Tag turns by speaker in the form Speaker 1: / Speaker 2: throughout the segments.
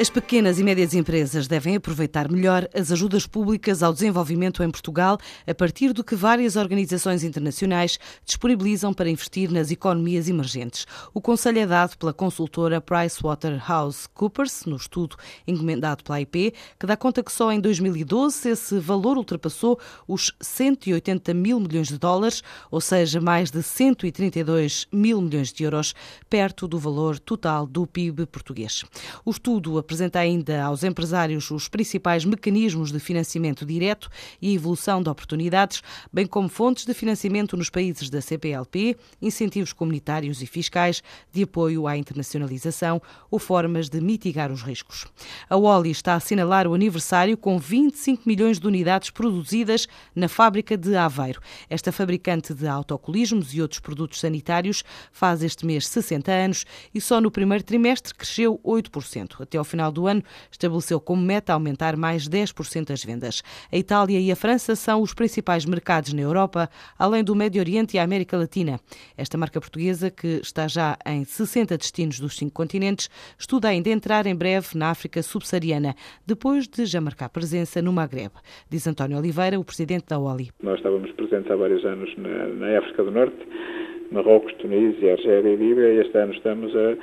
Speaker 1: As pequenas e médias empresas devem aproveitar melhor as ajudas públicas ao desenvolvimento em Portugal, a partir do que várias organizações internacionais disponibilizam para investir nas economias emergentes. O conselho é dado pela consultora PricewaterhouseCoopers, no estudo encomendado pela IP, que dá conta que só em 2012 esse valor ultrapassou os 180 mil milhões de dólares, ou seja, mais de 132 mil milhões de euros, perto do valor total do PIB português. O estudo apresenta ainda aos empresários os principais mecanismos de financiamento direto e evolução de oportunidades, bem como fontes de financiamento nos países da CPLP, incentivos comunitários e fiscais de apoio à internacionalização ou formas de mitigar os riscos. A Oli está a assinalar o aniversário com 25 milhões de unidades produzidas na fábrica de Aveiro. Esta fabricante de autocolismos e outros produtos sanitários faz este mês 60 anos e só no primeiro trimestre cresceu 8%. Até ao final final do ano, estabeleceu como meta aumentar mais 10% as vendas. A Itália e a França são os principais mercados na Europa, além do Médio Oriente e a América Latina. Esta marca portuguesa, que está já em 60 destinos dos cinco continentes, estuda ainda entrar em breve na África subsaariana, depois de já marcar presença no Magreb. Diz António Oliveira, o presidente da OLI.
Speaker 2: Nós estávamos presentes há vários anos na, na África do Norte Marrocos, Tunísia, Argélia e Líbia, e este ano estamos a,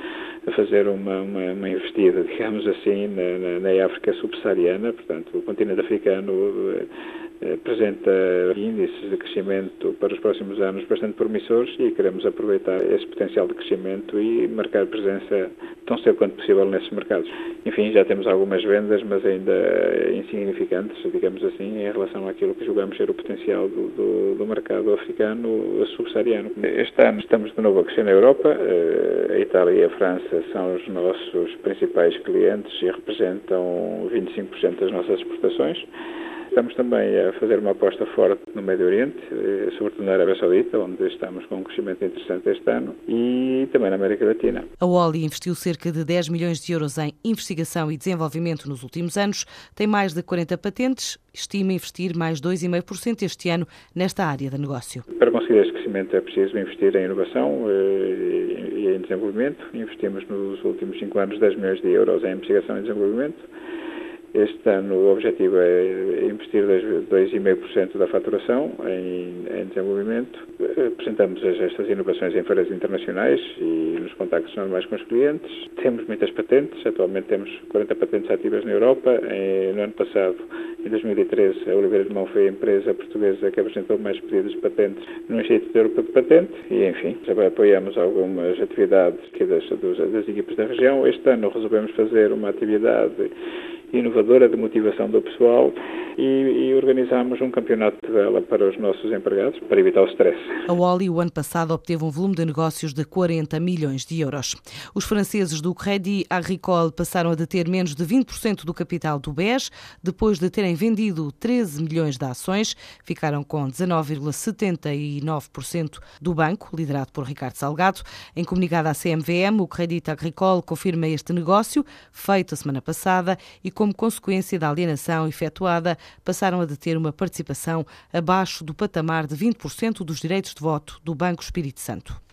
Speaker 2: a fazer uma, uma, uma, investida, digamos assim, na, na, na África subsaariana, portanto, o continente africano eh, apresenta índices de crescimento para os próximos anos bastante promissores e queremos aproveitar esse potencial de crescimento e marcar presença tão cedo quanto possível nesses mercados. Enfim, já temos algumas vendas, mas ainda insignificantes, digamos assim, em relação àquilo que julgamos ser o potencial do, do, do mercado africano subsaariano. Este ano estamos de novo a crescer na Europa. Eh, a Itália e a França são os nossos principais clientes e representam 25% das nossas exportações. Estamos também a fazer uma aposta forte no Médio Oriente, eh, sobretudo na Arábia Saudita, onde estamos com um crescimento interessante este ano, e também na América Latina.
Speaker 1: A Oli investiu cerca de 10 milhões de euros em investigação e desenvolvimento nos últimos anos, tem mais de 40 patentes, estima investir mais 2,5% este ano nesta área de negócio.
Speaker 2: Para conseguir este crescimento é preciso investir em inovação eh, e em desenvolvimento. Investimos nos últimos 5 anos 10 milhões de euros em investigação e desenvolvimento este ano o objetivo é investir 2,5% da faturação em, em, desenvolvimento. Apresentamos estas inovações em feiras internacionais e nos contactos normais com os clientes. Temos muitas patentes, atualmente temos 40 patentes ativas na Europa. no ano passado, em 2013, a Oliveira de Mão foi a empresa portuguesa que apresentou mais pedidos de patentes no Instituto Europeu de Patente e, enfim, apoiamos algumas atividades das, das equipes da região. Este ano resolvemos fazer uma atividade inovadora de motivação do pessoal e, e organizámos um campeonato de vela para os nossos empregados, para evitar o stress.
Speaker 1: A Oli, o ano passado, obteve um volume de negócios de 40 milhões de euros. Os franceses do Crédit Agricole passaram a deter menos de 20% do capital do BES, depois de terem vendido 13 milhões de ações, ficaram com 19,79% do banco, liderado por Ricardo Salgado. Em comunicado à CMVM, o Crédit Agricole confirma este negócio, feito a semana passada, e como consequência da alienação efetuada, passaram a deter uma participação abaixo do patamar de 20% dos direitos de voto do Banco Espírito Santo.